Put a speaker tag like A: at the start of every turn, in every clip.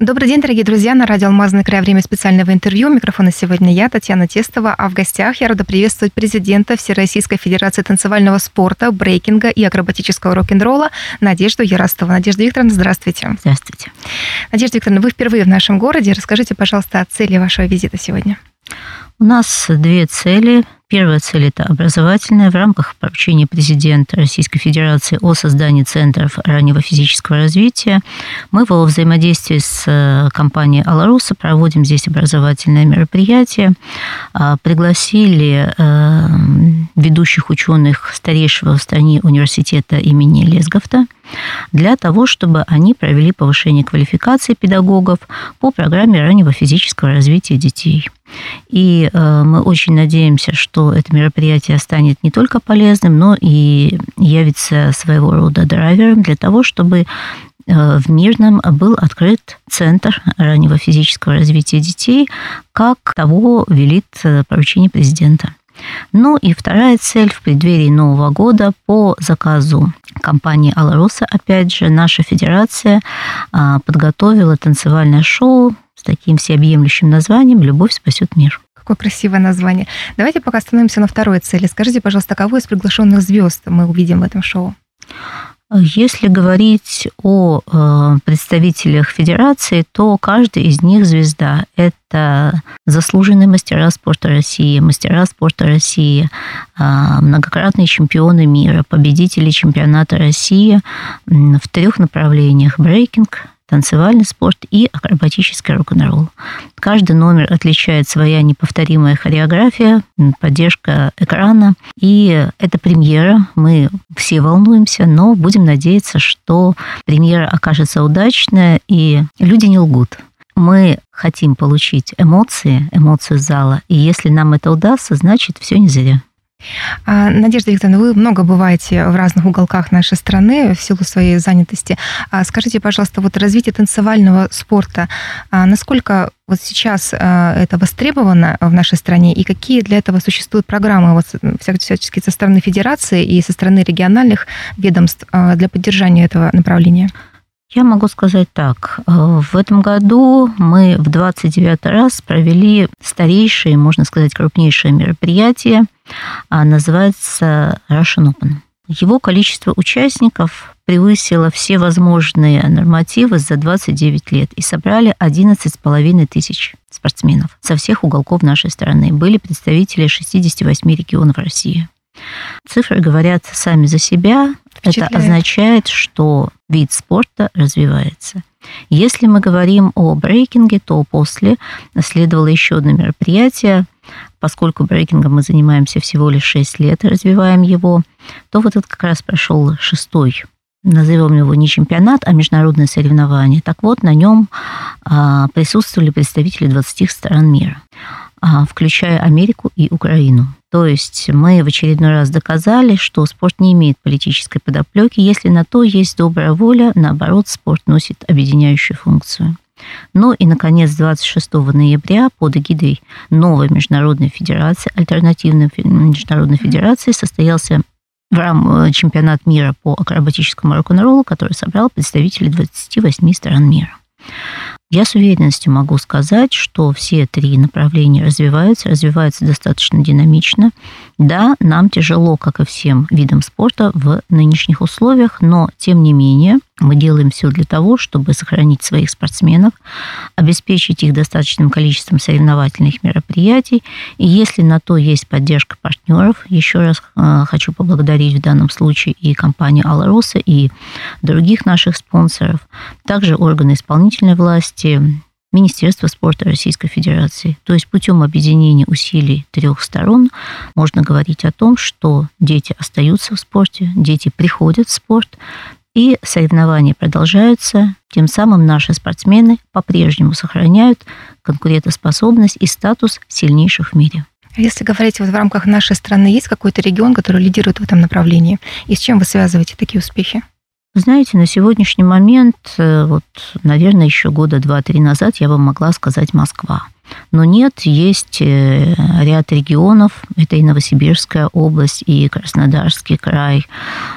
A: Добрый день, дорогие друзья. На радио «Алмазный край» время специального интервью. Микрофона сегодня я, Татьяна Тестова. А в гостях я рада приветствовать президента Всероссийской Федерации танцевального спорта, брейкинга и акробатического рок-н-ролла Надежду Яростову. Надежда Викторовна, здравствуйте.
B: Здравствуйте.
A: Надежда Викторовна, вы впервые в нашем городе. Расскажите, пожалуйста, о цели вашего визита сегодня.
B: У нас две цели. Первая цель – это образовательная в рамках поручения президента Российской Федерации о создании центров раннего физического развития. Мы во взаимодействии с э, компанией «Аларуса» проводим здесь образовательное мероприятие. А, пригласили э, ведущих ученых старейшего в стране университета имени Лесговта для того, чтобы они провели повышение квалификации педагогов по программе раннего физического развития детей. И э, мы очень надеемся, что это мероприятие станет не только полезным, но и явится своего рода драйвером для того, чтобы э, в Мирном был открыт Центр раннего физического развития детей, как того велит э, поручение президента. Ну и вторая цель в преддверии Нового года по заказу компании «Аларуса», опять же, наша федерация подготовила танцевальное шоу с таким всеобъемлющим названием «Любовь спасет мир».
A: Какое красивое название. Давайте пока остановимся на второй цели. Скажите, пожалуйста, кого из приглашенных звезд мы увидим в этом шоу?
B: Если говорить о э, представителях федерации, то каждый из них звезда. Это заслуженные мастера спорта России, мастера спорта России, э, многократные чемпионы мира, победители чемпионата России в трех направлениях: брейкинг, танцевальный спорт и акробатический рок-н-ролл. Каждый номер отличает своя неповторимая хореография, поддержка экрана. И это премьера. Мы все волнуемся, но будем надеяться, что премьера окажется удачная, и люди не лгут. Мы хотим получить эмоции, эмоцию зала, и если нам это удастся, значит, все не зря.
A: А, Надежда Викторовна, вы много бываете в разных уголках нашей страны в силу своей занятости. А, скажите, пожалуйста, вот развитие танцевального спорта, а, насколько вот сейчас это востребовано в нашей стране и какие для этого существуют программы вот, всячески со стороны федерации и со стороны региональных ведомств для поддержания этого направления?
B: Я могу сказать так. В этом году мы в 29 раз провели старейшее, можно сказать, крупнейшее мероприятие – а называется Russian Open. Его количество участников превысило все возможные нормативы за 29 лет и собрали 11,5 тысяч спортсменов со всех уголков нашей страны. Были представители 68 регионов России. Цифры говорят сами за себя. Это означает, что вид спорта развивается. Если мы говорим о брейкинге, то после следовало еще одно мероприятие поскольку брейкингом мы занимаемся всего лишь 6 лет и развиваем его, то вот этот как раз прошел шестой назовем его не чемпионат, а международное соревнование. Так вот, на нем а, присутствовали представители 20 стран мира, а, включая Америку и Украину. То есть мы в очередной раз доказали, что спорт не имеет политической подоплеки. Если на то есть добрая воля, наоборот, спорт носит объединяющую функцию. Ну и, наконец, 26 ноября под эгидой новой международной федерации, альтернативной международной федерации, состоялся в рам э, чемпионат мира по акробатическому рок-н-роллу, который собрал представителей 28 стран мира. Я с уверенностью могу сказать, что все три направления развиваются, развиваются достаточно динамично. Да, нам тяжело, как и всем видам спорта в нынешних условиях, но тем не менее мы делаем все для того, чтобы сохранить своих спортсменов, обеспечить их достаточным количеством соревновательных мероприятий. И если на то есть поддержка партнеров, еще раз э, хочу поблагодарить в данном случае и компанию Алароса, и других наших спонсоров, также органы исполнительной власти, Министерство спорта Российской Федерации. То есть путем объединения усилий трех сторон можно говорить о том, что дети остаются в спорте, дети приходят в спорт, и соревнования продолжаются. Тем самым наши спортсмены по-прежнему сохраняют конкурентоспособность и статус сильнейших в мире.
A: А если говорить вот в рамках нашей страны, есть какой-то регион, который лидирует в этом направлении? И с чем вы связываете такие успехи?
B: Знаете, на сегодняшний момент, э, вот, наверное, еще года два-три назад я бы могла сказать Москва. Но нет, есть э, ряд регионов, это и Новосибирская область, и Краснодарский край,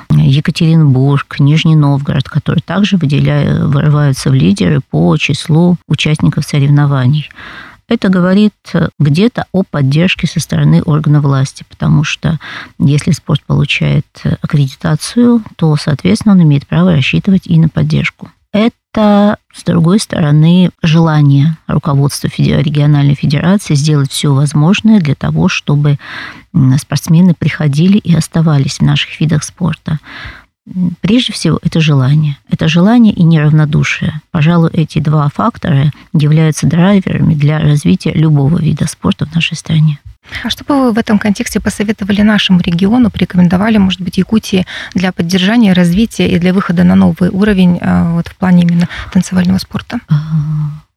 B: Екатеринбург, Нижний Новгород, которые также выделяют, вырываются в лидеры по числу участников соревнований. Это говорит где-то о поддержке со стороны органа власти, потому что если спорт получает аккредитацию, то, соответственно, он имеет право рассчитывать и на поддержку. Это, с другой стороны, желание руководства региональной федерации сделать все возможное для того, чтобы спортсмены приходили и оставались в наших видах спорта. Прежде всего, это желание. Это желание и неравнодушие. Пожалуй, эти два фактора являются драйверами для развития любого вида спорта в нашей стране.
A: А что бы вы в этом контексте посоветовали нашему региону, порекомендовали, может быть, Якутии для поддержания, развития и для выхода на новый уровень а, вот, в плане именно танцевального спорта?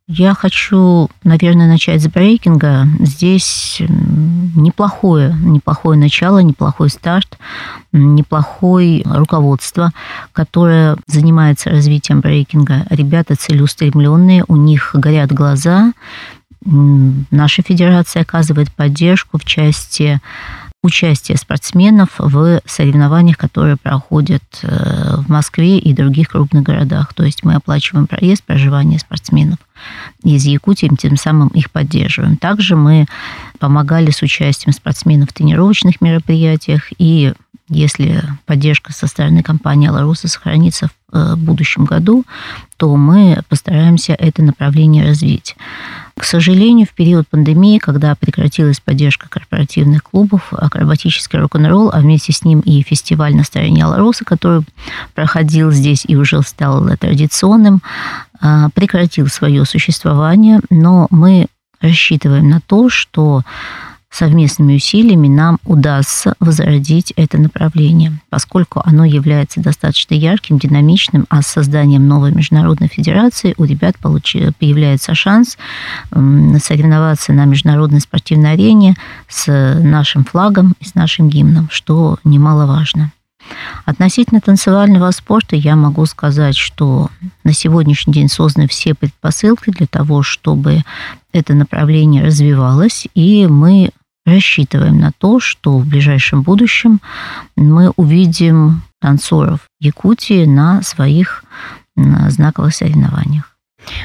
B: Я хочу, наверное, начать с брейкинга. Здесь неплохое, неплохое начало, неплохой старт, неплохое руководство, которое занимается развитием брейкинга. Ребята целеустремленные, у них горят глаза. Наша федерация оказывает поддержку в части участия спортсменов в соревнованиях, которые проходят э, в Москве и других крупных городах. То есть мы оплачиваем проезд, проживание спортсменов из Якутии, тем самым их поддерживаем. Также мы помогали с участием спортсменов в тренировочных мероприятиях и если поддержка со стороны компании «Аларуса» сохранится в э, будущем году, то мы постараемся это направление развить. К сожалению, в период пандемии, когда прекратилась поддержка корпоративных клубов, акробатический рок-н-ролл, а вместе с ним и фестиваль настроения Алароса, который проходил здесь и уже стал традиционным, а, прекратил свое существование, но мы рассчитываем на то, что совместными усилиями нам удастся возродить это направление, поскольку оно является достаточно ярким, динамичным, а с созданием новой международной федерации у ребят появляется шанс соревноваться на международной спортивной арене с нашим флагом и с нашим гимном, что немаловажно. Относительно танцевального спорта я могу сказать, что на сегодняшний день созданы все предпосылки для того, чтобы это направление развивалось, и мы рассчитываем на то, что в ближайшем будущем мы увидим танцоров Якутии на своих знаковых соревнованиях.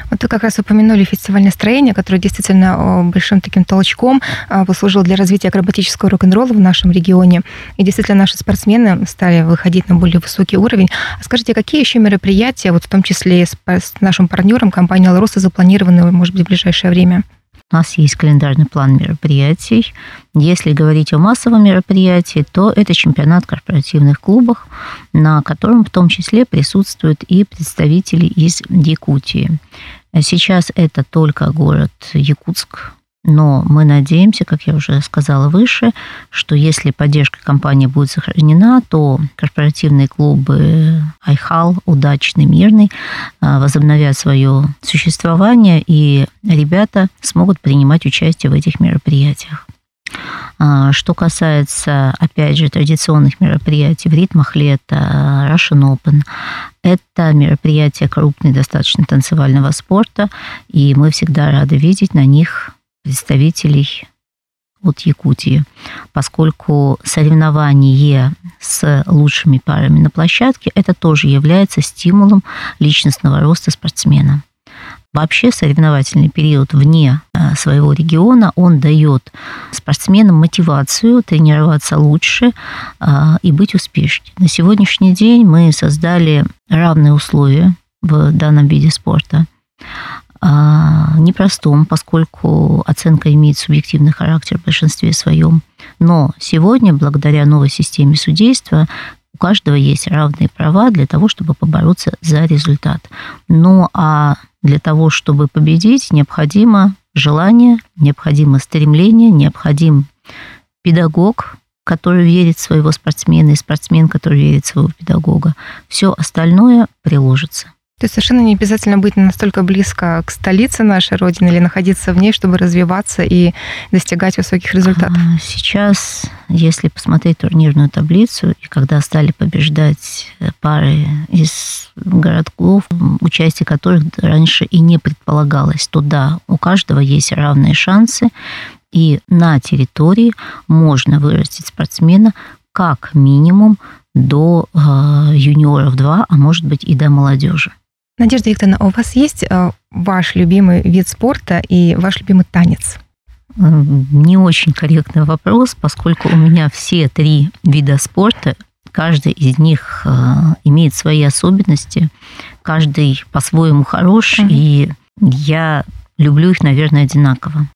A: Вот вы как раз упомянули фестиваль настроения, который действительно большим таким толчком а, послужил для развития акробатического рок-н-ролла в нашем регионе. И действительно наши спортсмены стали выходить на более высокий уровень. А скажите, какие еще мероприятия, вот в том числе с, нашим партнером, компанией «Алроса», запланированы, может быть, в ближайшее время?
B: У нас есть календарный план мероприятий. Если говорить о массовом мероприятии, то это чемпионат корпоративных клубов, на котором в том числе присутствуют и представители из Якутии. Сейчас это только город Якутск, но мы надеемся, как я уже сказала выше, что если поддержка компании будет сохранена, то корпоративные клубы Айхал, Удачный, Мирный а, возобновят свое существование, и ребята смогут принимать участие в этих мероприятиях. А, что касается, опять же, традиционных мероприятий в ритмах лета, Russian Open, это мероприятия крупные достаточно танцевального спорта, и мы всегда рады видеть на них представителей от Якутии, поскольку соревнование с лучшими парами на площадке это тоже является стимулом личностного роста спортсмена. Вообще соревновательный период вне э, своего региона, он дает спортсменам мотивацию тренироваться лучше э, и быть успешнее. На сегодняшний день мы создали равные условия в данном виде спорта. А, непростом, поскольку оценка имеет субъективный характер в большинстве своем. Но сегодня, благодаря новой системе судейства, у каждого есть равные права для того, чтобы побороться за результат. Ну а для того, чтобы победить, необходимо желание, необходимо стремление, необходим педагог, который верит в своего спортсмена, и спортсмен, который верит в своего педагога. Все остальное приложится.
A: То есть совершенно не обязательно быть настолько близко к столице нашей Родины или находиться в ней, чтобы развиваться и достигать высоких результатов. А,
B: сейчас, если посмотреть турнирную таблицу, и когда стали побеждать э, пары из городков, участие которых раньше и не предполагалось, то да, у каждого есть равные шансы, и на территории можно вырастить спортсмена как минимум до э, юниоров 2, а может быть и до молодежи.
A: Надежда Викторовна, а у вас есть э, ваш любимый вид спорта и ваш любимый танец?
B: Не очень корректный вопрос, поскольку у меня все три вида спорта, каждый из них э, имеет свои особенности, каждый по-своему хорош, mm-hmm. и я люблю их, наверное, одинаково.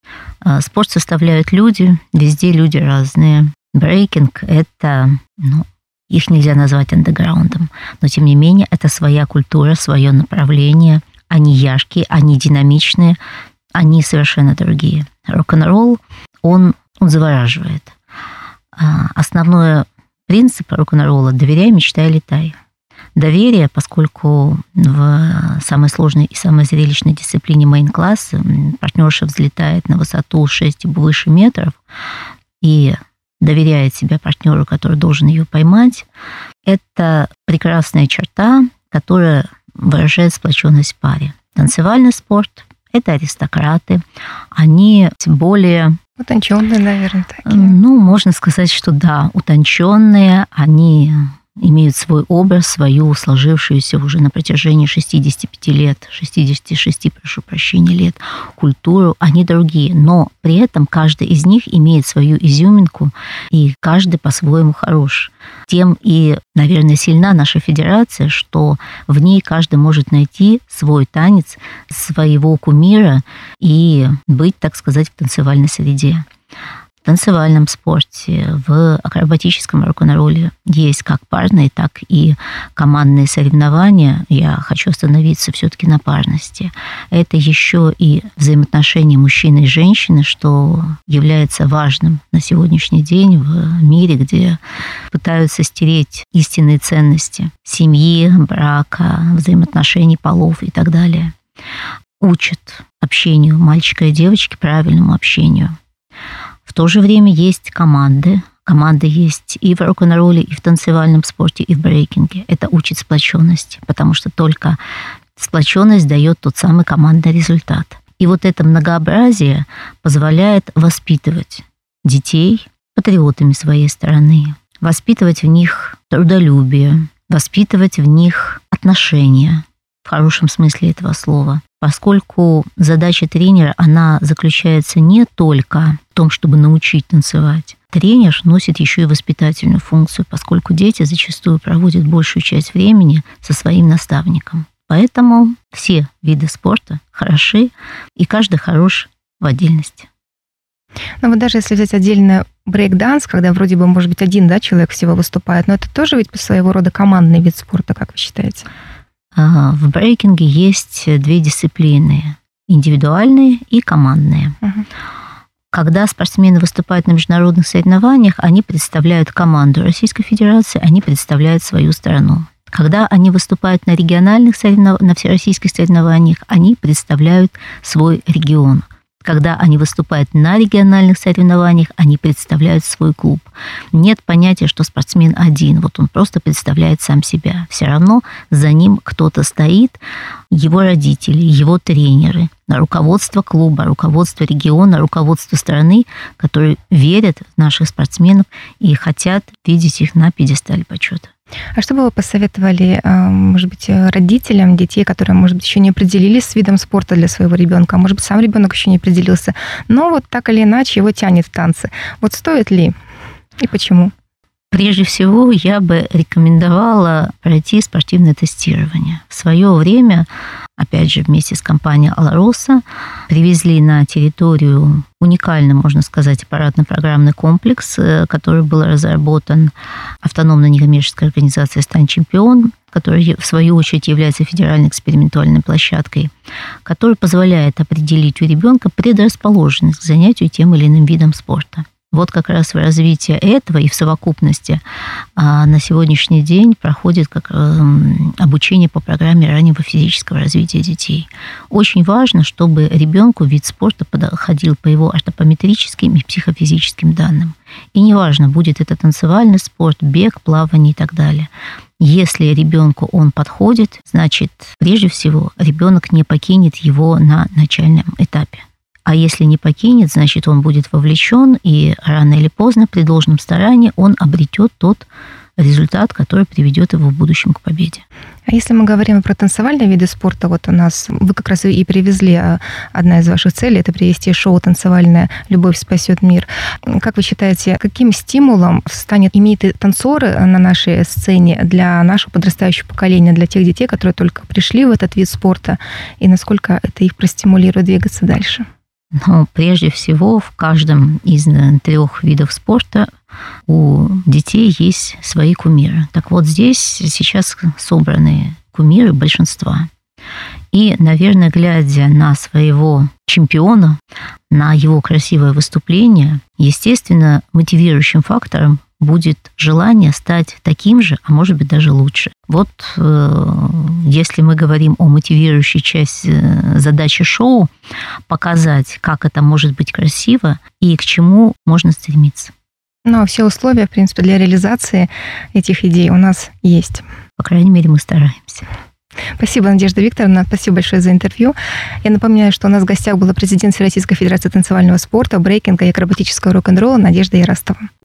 B: Э, спорт составляют люди, везде люди разные. Брейкинг – это ну, их нельзя назвать андеграундом, но тем не менее это своя культура, свое направление. Они яркие, они динамичные, они совершенно другие. Рок-н-ролл, он, он завораживает. А, основной принцип рок-н-ролла – доверяй, мечтай, летай. Доверие, поскольку в самой сложной и самой зрелищной дисциплине мейн-класса партнерша взлетает на высоту 6 и выше метров, и доверяет себя партнеру, который должен ее поймать, это прекрасная черта, которая выражает сплоченность в паре. Танцевальный спорт – это аристократы, они более
A: Утонченные, наверное, такие.
B: Ну, можно сказать, что да, утонченные, они имеют свой образ, свою сложившуюся уже на протяжении 65 лет, 66, прошу прощения, лет, культуру, они другие. Но при этом каждый из них имеет свою изюминку, и каждый по-своему хорош. Тем и, наверное, сильна наша федерация, что в ней каждый может найти свой танец, своего кумира и быть, так сказать, в танцевальной среде танцевальном спорте, в акробатическом рок-н-ролле есть как парные, так и командные соревнования. Я хочу остановиться все-таки на парности. Это еще и взаимоотношения мужчины и женщины, что является важным на сегодняшний день в мире, где пытаются стереть истинные ценности семьи, брака, взаимоотношений полов и так далее. Учат общению мальчика и девочки, правильному общению – в то же время есть команды. Команды есть и в рок-н-ролле, и в танцевальном спорте, и в брейкинге. Это учит сплоченности, потому что только сплоченность дает тот самый командный результат. И вот это многообразие позволяет воспитывать детей патриотами своей страны, воспитывать в них трудолюбие, воспитывать в них отношения, в хорошем смысле этого слова, поскольку задача тренера, она заключается не только в том, чтобы научить танцевать. Тренер носит еще и воспитательную функцию, поскольку дети зачастую проводят большую часть времени со своим наставником. Поэтому все виды спорта хороши, и каждый хорош в отдельности.
A: Но вот даже если взять отдельно брейк-данс, когда вроде бы, может быть, один да, человек всего выступает, но это тоже ведь своего рода командный вид спорта, как вы считаете?
B: В брейкинге есть две дисциплины – индивидуальные и командные. Uh-huh. Когда спортсмены выступают на международных соревнованиях, они представляют команду Российской Федерации, они представляют свою страну. Когда они выступают на региональных соревнованиях, на всероссийских соревнованиях, они представляют свой регион – когда они выступают на региональных соревнованиях, они представляют свой клуб. Нет понятия, что спортсмен один, вот он просто представляет сам себя. Все равно за ним кто-то стоит, его родители, его тренеры, руководство клуба, руководство региона, руководство страны, которые верят в наших спортсменов и хотят видеть их на пьедестале почета.
A: А что бы вы посоветовали, а, может быть, родителям детей, которые, может быть, еще не определились с видом спорта для своего ребенка, а может быть, сам ребенок еще не определился, но вот так или иначе его тянет в танцы. Вот стоит ли и почему?
B: Прежде всего, я бы рекомендовала пройти спортивное тестирование. В свое время, опять же, вместе с компанией «Алароса» привезли на территорию уникальный, можно сказать, аппаратно-программный комплекс, э, который был разработан автономной некоммерческой организацией «Стань чемпион», которая, в свою очередь, является федеральной экспериментальной площадкой, которая позволяет определить у ребенка предрасположенность к занятию тем или иным видом спорта. Вот как раз в развитии этого и в совокупности а, на сегодняшний день проходит как эм, обучение по программе раннего физического развития детей. Очень важно, чтобы ребенку вид спорта подходил по его ортопометрическим и психофизическим данным. И неважно, будет это танцевальный спорт, бег, плавание и так далее. Если ребенку он подходит, значит, прежде всего, ребенок не покинет его на начальном этапе. А если не покинет, значит, он будет вовлечен, и рано или поздно при должном старании он обретет тот результат, который приведет его в будущем к победе.
A: А если мы говорим про танцевальные виды спорта, вот у нас, вы как раз и привезли, а, одна из ваших целей, это привести шоу «Танцевальная любовь спасет мир». Как вы считаете, каким стимулом станет иметь танцоры на нашей сцене для нашего подрастающего поколения, для тех детей, которые только пришли в этот вид спорта, и насколько это их простимулирует двигаться дальше?
B: Но прежде всего в каждом из э, трех видов спорта у детей есть свои кумиры. Так вот здесь сейчас собраны кумиры большинства. И, наверное, глядя на своего чемпиона, на его красивое выступление, естественно, мотивирующим фактором будет желание стать таким же, а может быть даже лучше. Вот э, если мы говорим о мотивирующей части э, задачи шоу, показать, как это может быть красиво и к чему можно стремиться.
A: Ну, а все условия, в принципе, для реализации этих идей у нас есть.
B: По крайней мере, мы стараемся.
A: Спасибо, Надежда Викторовна. Спасибо большое за интервью. Я напоминаю, что у нас в гостях была президент Всероссийской Федерации танцевального спорта, брейкинга и акробатического рок-н-ролла Надежда Яростова.